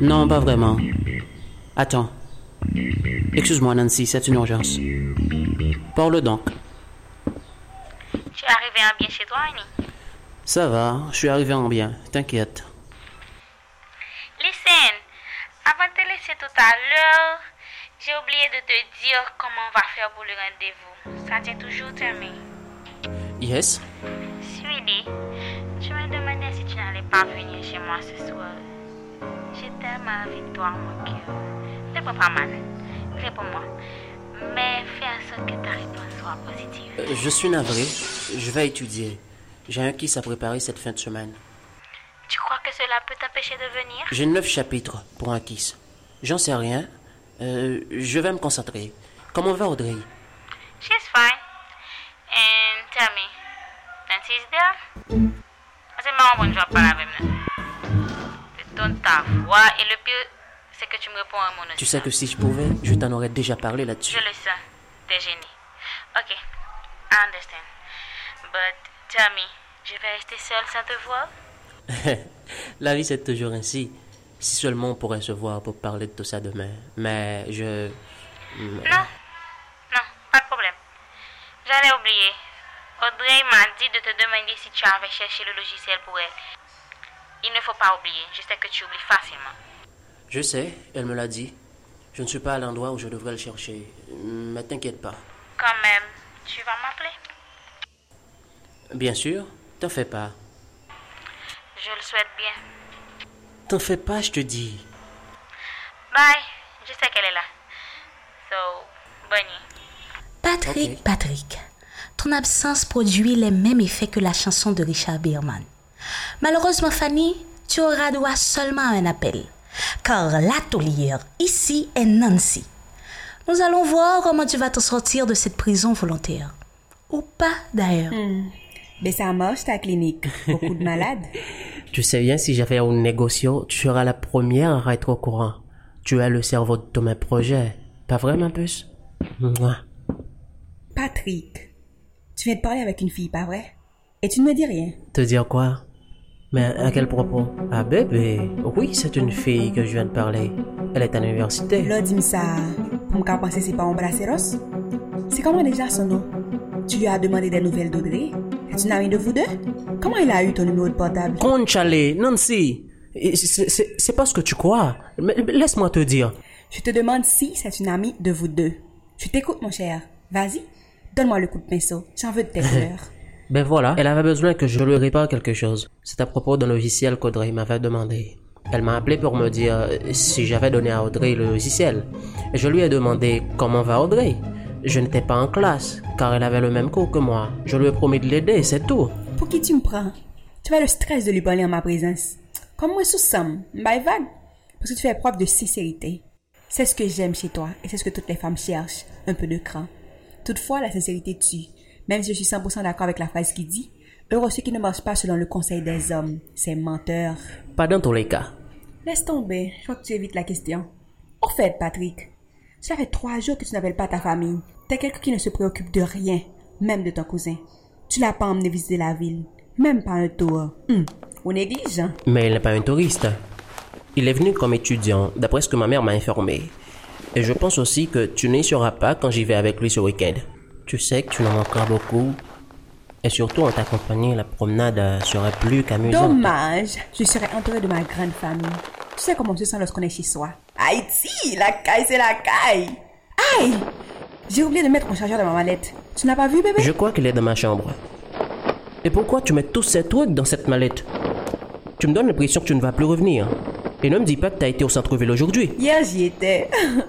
Non, pas vraiment. Attends. Excuse-moi, Nancy, c'est une urgence. Parle donc. Tu es arrivé en bien chez toi, Annie? Ça va, je suis arrivé en bien, t'inquiète. Listen, avant de te laisser tout à l'heure, j'ai oublié de te dire comment on va faire pour le rendez-vous. Ça tient toujours, Tammy. Yes Sweetie, tu me demandais si tu n'allais pas venir chez moi ce soir. Tellement toi, mon cœur. Pas mal. Réponds-moi. Mais fais en sorte que ta réponse soit positive. Euh, Je suis navré, je vais étudier. J'ai un kiss à préparer cette fin de semaine. Tu crois que cela peut t'empêcher de venir? J'ai neuf chapitres pour un kiss. J'en sais rien. Euh, je vais me concentrer. Comment va Audrey? She's fine. And tell me, Nancy's there? C'est marrant vais parler avec moi. Tu donnes ta voix et le pire, c'est que tu me réponds à mon Tu sais que si je pouvais, je t'en aurais déjà parlé là-dessus. Je le sens. T'es gêné. Ok, I understand. But tell me, je vais rester seule sans te voir? La vie, c'est toujours ainsi. Si seulement on pourrait se voir pour parler de tout ça demain. Mais je... Non, non, pas de problème. J'allais oublier. Audrey m'a dit de te demander si tu avais cherché le logiciel pour elle. Il ne faut pas oublier. Je sais que tu oublies facilement. Je sais, elle me l'a dit. Je ne suis pas à l'endroit où je devrais le chercher. Mais t'inquiète pas. Quand même, tu vas m'appeler? Bien sûr, t'en fais pas. Je le souhaite bien. T'en fais pas, je te dis. Bye. Je sais qu'elle est là. So, bonne nuit. Patrick. Patrick, ton absence produit les mêmes effets que la chanson de Richard Bierman. Malheureusement, Fanny, tu auras droit seulement à un appel. Car la taulière ici est Nancy. Nous allons voir comment tu vas te sortir de cette prison volontaire. Ou pas d'ailleurs. Mais ça marche ta clinique. Beaucoup de malades. Tu sais bien, si j'avais une négociation, tu seras la première à être au courant. Tu as le cerveau de tous mes projets. Pas vrai, ma puce Mouah. Patrick, tu viens de parler avec une fille, pas vrai? Et tu ne me dis rien. Te dire quoi? Mais à quel propos? Ah, bébé Oui, c'est une fille que je viens de parler. Elle est à l'université. Là, dis-moi ça. Pour me penser, c'est pas un braceros? C'est comment déjà son nom? Tu lui as demandé des nouvelles d'Audrey? C'est une amie de vous deux? Comment il a eu ton numéro de portable? Conchale, Nancy Et c'est- pas ce que tu crois. Laisse-moi te dire. Je te demande si c'est une amie de vous deux. Je t'écoute, mon cher. Vas-y. Donne-moi le coup de pinceau. J'en veux de tes couleurs. Ben voilà, elle avait besoin que je lui répare quelque chose. C'est à propos d'un logiciel qu'Audrey m'avait demandé. Elle m'a appelé pour me dire euh, si j'avais donné à Audrey le logiciel. Je lui ai demandé comment va Audrey? Je n'étais pas en classe, car elle avait le même cours que moi. Je lui ai promis de l'aider, c'est tout. Pour qui tu me prends? Tu as le stress de lui parler en ma présence. Comme moi sous Sam, by vague. Parce que tu fais preuve de sincérité. C'est ce que j'aime chez toi et c'est ce que toutes les femmes cherchent, un peu de cran. Toutefois, la sincérité tue. Même si je suis 100% d'accord avec la phrase qui dit Heureux ceux qui ne marchent pas selon le conseil des hommes, c'est menteur. Pas dans tous les cas. Laisse tomber, je crois que tu évites la question. Au fait, Patrick, cela fait trois jours que tu n'appelles pas ta famille. T'es quelqu'un qui ne se préoccupe de rien, même de ton cousin. Tu l'as pas emmené visiter la ville, même pas un tour. Hum, on néglige, hein? Mais il n'est pas un touriste. Il est venu comme étudiant, d'après ce que ma mère m'a informé. Et je pense aussi que tu n'y seras pas quand j'y vais avec lui ce week-end. Tu sais que tu n'en manqueras beaucoup. Et surtout en ta compagnie, la promenade euh, serait plus qu'amusante. Dommage, je serais entourée de ma grande famille. Tu sais comment on se sent lorsqu'on est chez soi. Haïti, la caille, c'est la caille. Aïe! J'ai oublié de mettre mon chargeur dans ma mallette. Tu n'as pas vu, bébé? Je crois qu'il est dans ma chambre. Et pourquoi tu mets tous ces trucs dans cette mallette? Tu me donnes l'impression que tu ne vas plus revenir. Et ne me dis pas que tu as été au centre-ville aujourd'hui. Hier, j'y étais. tu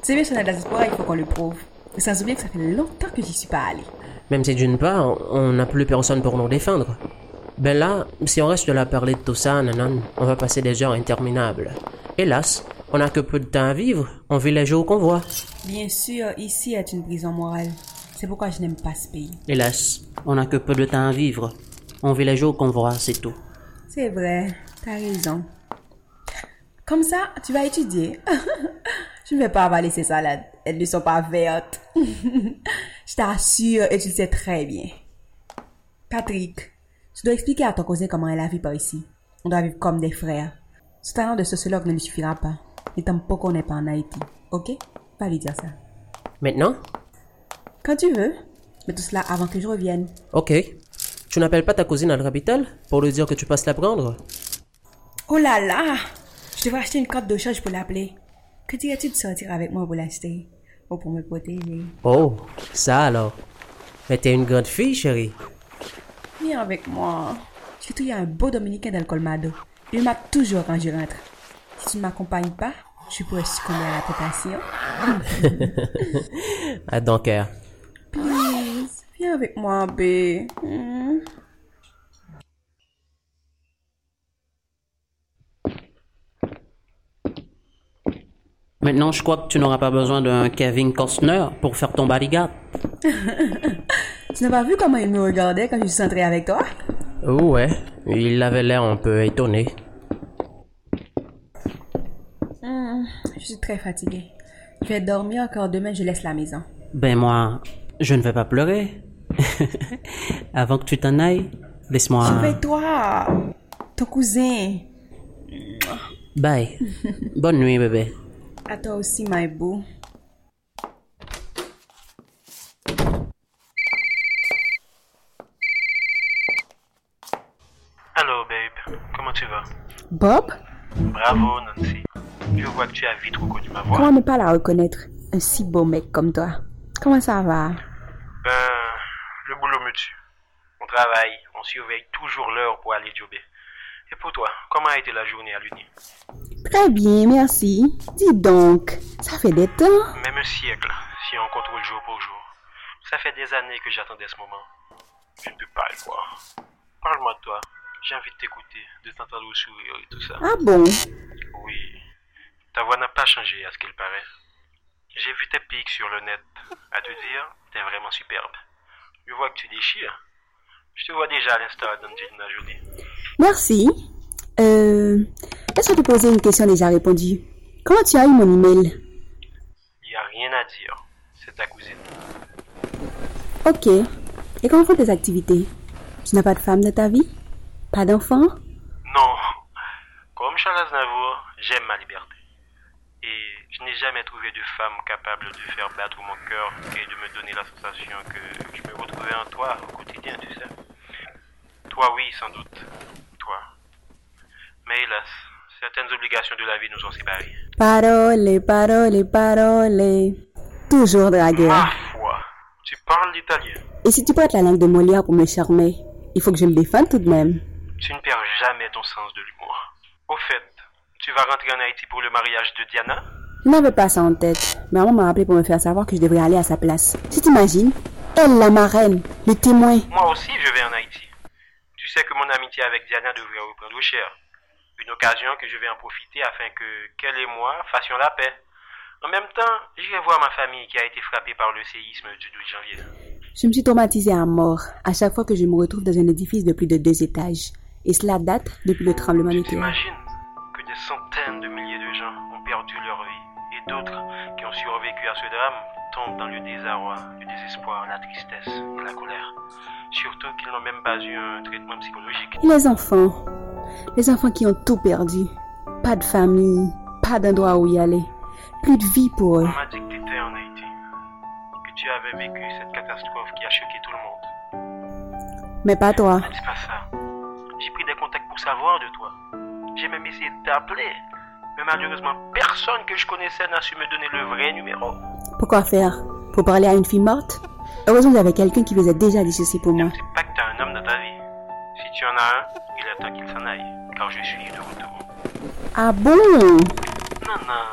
sais bien, si on a de la il faut qu'on le prouve. Et sans oublier que ça fait longtemps que j'y suis pas allée. Même si d'une part, on n'a plus personne pour nous défendre. Ben là, si on reste là à parler de tout ça, nanan, on va passer des heures interminables. Hélas, on n'a que peu de temps à vivre. On vit les jours qu'on voit. Bien sûr, ici est une prison morale. C'est pourquoi je n'aime pas ce pays. Hélas, on n'a que peu de temps à vivre. On vit les jours qu'on voit, c'est tout. C'est vrai, t'as raison. Comme ça, tu vas étudier. je ne vais pas avaler ces salades. Elles ne sont pas vertes. je t'assure, et tu le sais très bien. Patrick, tu dois expliquer à ton cousin comment elle a vie par ici. On doit vivre comme des frères. Ce talent de sociologue ne lui suffira pas. N'étant pas qu'on n'est pas en Haïti. Ok? Va lui dire ça. Maintenant? Quand tu veux. Mais tout cela avant que je revienne. Ok. Tu n'appelles pas ta cousine à la capitale pour lui dire que tu passes la prendre? Oh là là Je devrais acheter une carte de charge pour l'appeler. Que dirais-tu de sortir avec moi pour l'acheter? Ou pour me protéger Oh, ça alors? Mais t'es une grande fille, chérie. Viens avec moi. J'ai trouvé un beau dominicain dans le Colmado. Il m'a toujours quand je rentre. Si tu ne m'accompagnes pas, je pourrais succomber à la tentation. À ton cœur. Please, viens avec moi, B. Hmm. Maintenant, je crois que tu n'auras pas besoin d'un Kevin Costner pour faire ton bodyguard. Tu n'as pas vu comment il me regardait quand je suis entrée avec toi? Oh ouais, il avait l'air un peu étonné. Hmm, Je suis très fatiguée. Je vais dormir car demain je laisse la maison. Ben moi, je ne vais pas pleurer. Avant que tu t'en ailles, laisse-moi... Surveille-toi Ton cousin Bye. Bonne nuit, bébé. À toi aussi, my boo. Allô, babe. Comment tu vas? Bob? Bravo, Nancy. Je vois que tu as vite reconnu ma voix. Comment ne pas la reconnaître Un si beau mec comme toi? Comment ça va? Ben, le boulot me tue. On travaille, on surveille toujours l'heure pour aller jobber. Et pour toi, comment a été la journée à l'Uni? Très bien, merci. Dis donc, ça fait des temps. Même un siècle, si on contrôle jour pour jour. Ça fait des années que j'attendais ce moment. Je ne peux pas le croire. Parle-moi de toi. J'ai envie de t'écouter, de t'entendre sourire et tout ça. Ah bon? Oui. Ta voix n'a pas changé à ce qu'il paraît. J'ai vu tes pics sur le net. À te dire, t'es vraiment superbe. Je vois que tu déchires. Je te vois déjà à l'instar d'Angelina Jolie. Merci. Euh, laisse-moi te poser une question déjà répondue? Comment tu as eu mon email? Il n'y a rien à dire. C'est ta cousine. Ok. Et comment font tes activités? Tu n'as pas de femme dans ta vie? Pas d'enfant? Non. Comme Charles Aznavour, j'aime ma liberté. Et je n'ai jamais trouvé de femme capable de faire battre mon cœur et de me donner la sensation que je me retrouvais en toi au quotidien, tu sais. Toi, oui, sans doute. Toi. Mais hélas, certaines obligations de la vie nous ont séparés. Parole, parole, parole. Toujours dragueur. Ma foi, tu parles l'italien. Et si tu prêtes la langue de Molière pour me charmer, il faut que je me défende tout de même. Tu ne perds jamais ton sens de l'humour. Au fait, tu vas rentrer en Haïti pour le mariage de Diana? Je n'avais pas ça en tête. Mais maman m'a appelé pour me faire savoir que je devrais aller à sa place. Tu t'imagines Elle, la marraine, le témoin. Moi aussi, je vais en Haïti. Tu sais que mon amitié avec Diana devrait reprendre cher. Une occasion que je vais en profiter afin que qu'elle et moi fassions la paix. En même temps, j'irai voir ma famille qui a été frappée par le séisme du 12 janvier. Je me suis traumatisée à mort à chaque fois que je me retrouve dans un édifice de plus de deux étages. Et cela date depuis le tremblement terre. t'imagines que des centaines de milliers de gens ont perdu leur vie et d'autres qui ont survécu à ce drame tombent dans le désarroi, le désespoir, la tristesse et la colère. Surtout qu'ils n'ont même pas eu un traitement psychologique. Et les enfants Les enfants qui ont tout perdu. Pas de famille, pas d'endroit où y aller. Plus de vie pour eux. On m'a dit que tu étais en Haïti, que tu avais vécu cette catastrophe qui a choqué tout le monde. Mais pas toi. Ne dis pas ça. J'ai pris des contacts pour savoir de toi. J'ai même essayé de t'appeler. Mais malheureusement, personne que je connaissais n'a su me donner le vrai numéro. Pourquoi faire? Pour parler à une fille morte? Heureusement, j'avais quelqu'un qui faisait déjà des soucis pour moi. C'est pas que t'as un homme dans ta vie. Si tu en as un, temps qu'il s'en aille, car je suis de retour. Ah bon? Non, non.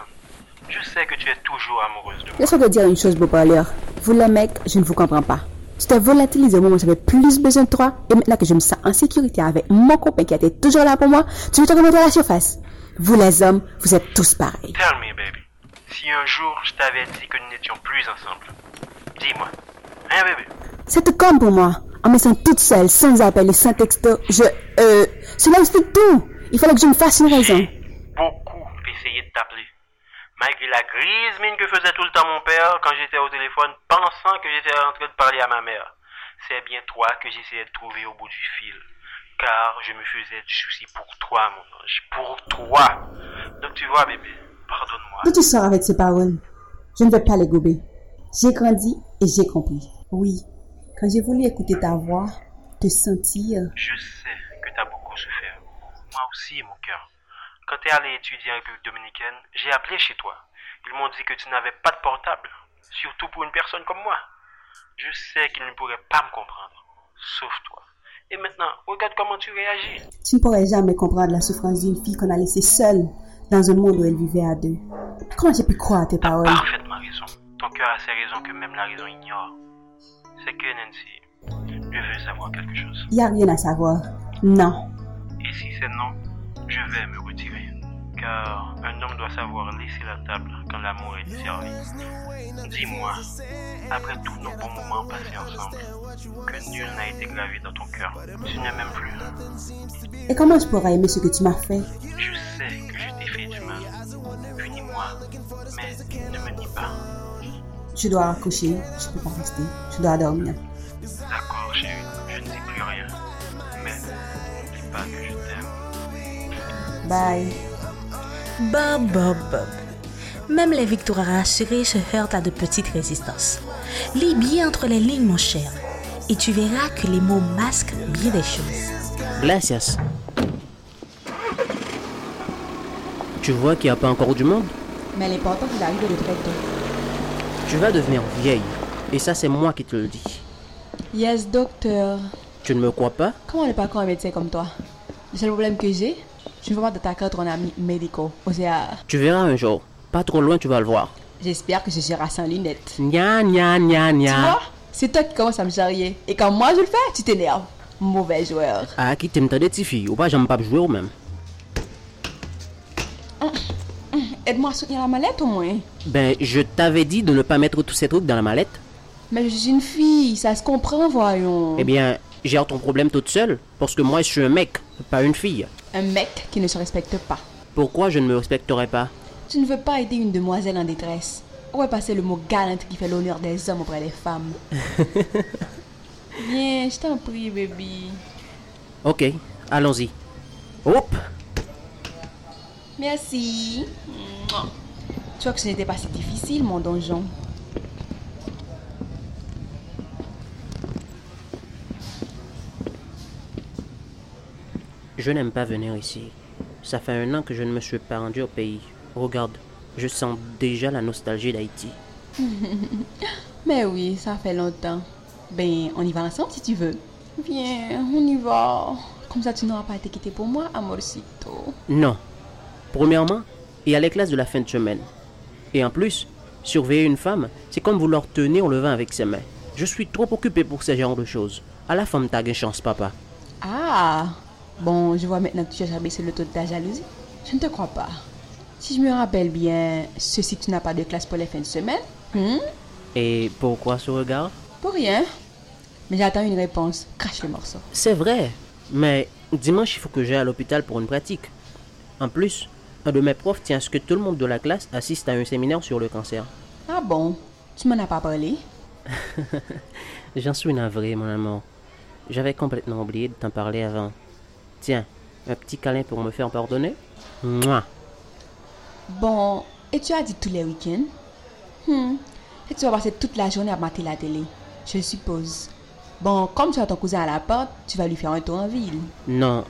Je sais que tu es toujours amoureuse de moi. Laisse-moi te dire une chose, beau parleur. Vous, les mecs, je ne vous comprends pas. Tu t'es volatilisé au moment où j'avais plus besoin de toi, et maintenant que je me sens en sécurité avec mon copain qui était toujours là pour moi, tu veux te remonter à la surface? Vous les hommes, vous êtes tous pareils. Tell me, baby. Si un jour je t'avais dit que nous n'étions plus ensemble, dis-moi. Hein, bébé? C'est comme pour moi. En me sentant toute seule, sans appel et sans texto, je... Cela explique tout. Il fallait que je me fasse une raison. beaucoup essayé de t'appeler. Malgré la grise mine que faisait tout le temps mon père quand j'étais au téléphone, pensant que j'étais en train de parler à ma mère. C'est bien toi que j'essayais de trouver au bout du fil. Car je me faisais du souci pour toi, mon ange. Pour toi. Donc tu vois, bébé, pardonne-moi. D'où tu sors avec ces paroles Je ne vais pas les gober. J'ai grandi et j'ai compris. Oui, quand j'ai voulu écouter ta voix, te sentir, Je sais beaucoup souffert. Moi aussi, mon cœur. Quand t'es allé étudier en République dominicaine, j'ai appelé chez toi. Ils m'ont dit que tu n'avais pas de portable. Surtout pour une personne comme moi. Je sais qu'ils ne pourraient pas me comprendre. Sauf toi. Et maintenant, regarde comment tu réagis. tu ne pourrais jamais comprendre la souffrance d'une fille qu'on a laissée seule dans un monde où elle vivait à deux. Comment j'ai pu croire à tes paroles? Parfaitement raison. Ton cœur a ces raisons que même la raison ignore. C'est que Nancy, je veux savoir quelque chose. Il n'y a rien à savoir. Non. Et si c'est non, je vais me retirer. Car un homme doit savoir laisser la table quand l'amour est servi. Dis-moi, après tous nos bons moments passés ensemble, que nul n'a été gravé dans ton cœur. Tu ne m'aimes plus. Et comment je pourrais aimer ce que tu m'as fait? Je sais que je t'ai fait du mal. Punis-moi, mais ne me nie pas. Je dois accoucher, je peux pas rester, je dois dormir. Bye. Bob, Bob, Bob. Même les victoires rassurées se heurtent à de petites résistances. Lis bien entre les lignes, mon cher, et tu verras que les mots masquent bien des choses. Gracias. Tu vois qu'il n'y a pas encore du monde? Mais l'important, il arrive de très tôt. Tu vas devenir vieille. Et ça, c'est moi qui te le dis. Yes, docteur. Tu ne me crois pas? Comment on n'est pas encore un médecin comme toi? Le seul problème que j'ai, je ne veux pas de ta carte en ami médical. O sea, Tu verras un jour. Pas trop loin, tu vas le voir. j'espère que ce sera sans lunettes. Nya, nya, nya, Tu nya. vois C'est toi qui commence à me charrier. Et quand moi je le fais, tu t'énerves. Mauvais joueur. Ah, qui t'aime des petites filles? Ou pas, j'aime pas jouer ou même. Aide-moi à soutenir la mallette au moins. Ben, je t'avais dit de ne pas mettre tous ces trucs dans la mallette. Mais je suis une fille, ça se comprend, voyons. Eh bien, gère ton problème toute seule. Parce que moi, je suis un mec, pas une fille. Un mec qui ne se respecte pas. Pourquoi je ne me respecterais pas? Tu ne veux pas aider une demoiselle en détresse. Où est passé le mot galante qui fait l'honneur des hommes auprès des femmes Viens, je t'en prie, baby. Ok, allons-y. Hop Merci. Tu vois que ce n'était pas si difficile, mon donjon. Je n'aime pas venir ici. Ça fait un an que je ne me suis pas rendu au pays. Regarde, je sens déjà la nostalgie d'Haïti. Mais oui, ça fait longtemps. Ben, on y va ensemble si tu veux. Viens, on y va. Comme ça, tu n'auras pas été quitté pour moi, amorcito. Non. Premièrement, il y a les classes de la fin de semaine. Et en plus, surveiller une femme, c'est comme vouloir tenir le vin avec ses mains. Je suis trop occupé pour ce genre de choses. À la femme, t'as une chance, papa. Ah Bon, je vois maintenant que tu as baissé le taux de ta jalousie. Je ne te crois pas. Si je me rappelle bien, ceci tu n'as pas de classe pour les fins de semaine Hmm? Et pourquoi ce regard? Pour rien. Mais j'attends une réponse. Crache le morceau. C'est vrai, mais dimanche, il faut que j'aille à l'hôpital pour une pratique. En plus, un de mes profs tient à ce que tout le monde de la classe assiste à un séminaire sur le cancer. Ah bon? Tu m'en as pas parlé? J'en suis navré, mon amour. J'avais complètement oublié de t'en parler avant. Tiens, un petit câlin pour me faire pardonner Mouah. Bon, et tu as dit tous les week-ends? Hmm. Et tu vas passer toute la journée à mater la télé, je suppose. Bon, comme tu as ton cousin à la porte, tu vas lui faire un tour en ville. Non,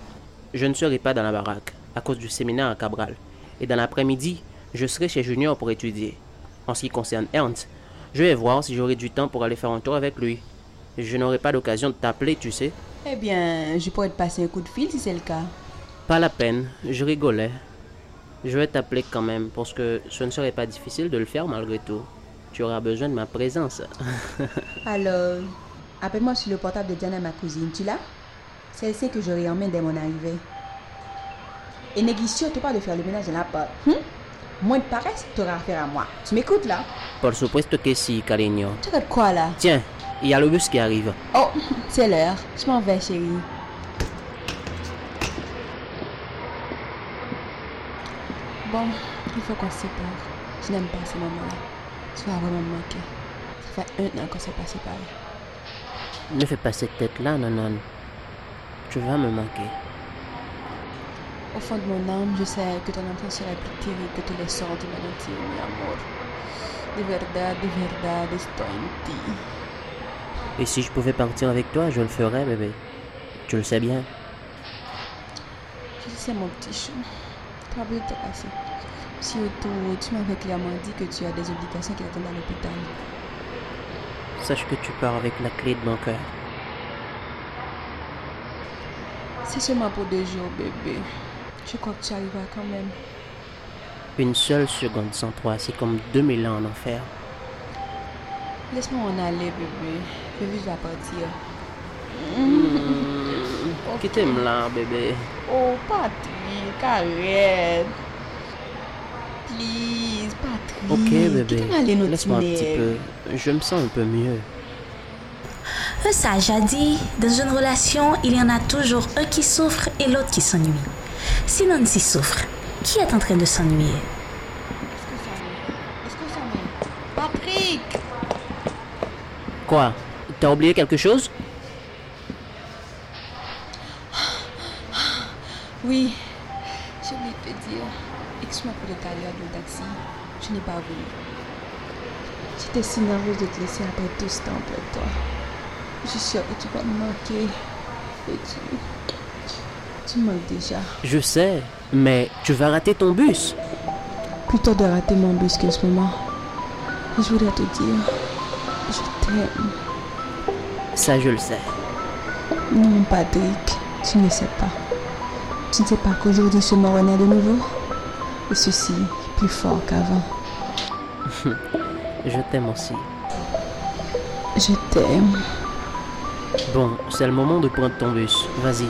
je ne serai pas dans la baraque à cause du séminaire à Cabral. Et dans l'après-midi, je serai chez Junior pour étudier. En ce qui concerne Ernst, je vais voir si j'aurai du temps pour aller faire un tour avec lui. Je n'aurai pas l'occasion de t'appeler, tu sais. Eh bien, je pourrais te passer un coup de fil si c'est le cas. Pas la peine, je rigolais. Je vais t'appeler quand même, parce que ce ne serait pas difficile de le faire malgré tout. Tu auras besoin de ma présence. Alors, appelle-moi sur le portable de Diana, ma cousine. Tu l'as? C'est elle que j'aurai en main dès mon arrivée. Et néglige surtout pas de faire le ménage dans la porte? Hum? Moins de paresse, t'auras affaire à moi. Tu m'écoutes là? Por supuesto que sí, cariño. Tu regardes quoi là? Tiens, il y a le bus qui arrive. Oh, c'est l'heure. Je m'en vais, chérie. Bon, il faut qu'on se sépare. Je n'aime pas ces moments-là. Tu vas vraiment me manquer. Ça fait un an qu'on s'est pas séparés. Ne fais pas cette tête-là, non, Tu vas me manquer. Au fond de mon âme, je sais que ton enfance serait plus terrible que tous les sentiments entiers, mi amor. De verdad, de verdad, estoy en ti. Et si je pouvais partir avec toi, je le ferais, bébé. Tu le sais bien. Je sais, mon petit chou. Tu as te passer. Surtout, tu m'avais clairement dit que tu as des obligations qui t'attendent à l'hôpital. Sache que tu pars avec la clé de mon cœur. C'est seulement pour deux jours, bébé. Je crois que tu arriveras quand même. Une seule seconde sans toi, c'est comme 2000 ans en enfer. Laisse-moi en aller, bébé. Je vais juste la partir. Quittez-moi là, bébé? Oh, Patrick, arrête. Please, Patrick. Ok, nous Laisse-moi un petit peu. Je me sens un peu mieux. Un sage a dit, dans une relation, il y en a toujours un qui souffre et l'autre qui s'ennuie. Si Nancy souffre, qui est en train de s'ennuyer? Est-ce que ça va? Patrick Quoi? T'as oublié quelque chose? Oui, j'ai oublié de te dire. Excuse-moi pour le dans le taxi. Je n'ai pas voulu. J'étais si nerveuse de te laisser après tout ce temps de toi. Je suis sûre que tu vas me manquer. Et tu... Tu manques déjà. Je sais, mais tu vas rater ton bus. Plutôt de rater mon bus qu'en ce moment. Je voudrais te dire... Je t'aime. Ça, je le sais. Non, Patrick, tu ne sais pas. Tu ne sais pas qu'aujourd'hui je me renaît de nouveau. Et ceci est plus fort qu'avant. Je t'aime aussi. Je t'aime. Bon, c'est le moment de prendre ton bus. Vas-y.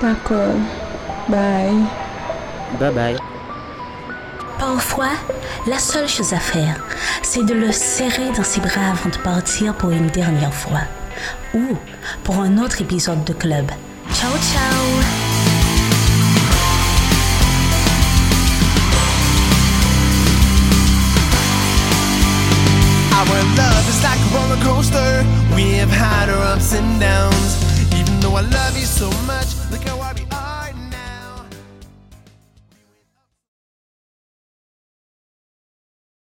D'accord. Bye. Bye bye. Parfois, la seule chose à faire, c'est de le serrer dans ses bras avant de partir pour une dernière fois. Ou pour un autre épisode de club. Ciao, ciao Our love is like a roller coaster. We have had our ups and downs. Even though I love you so much,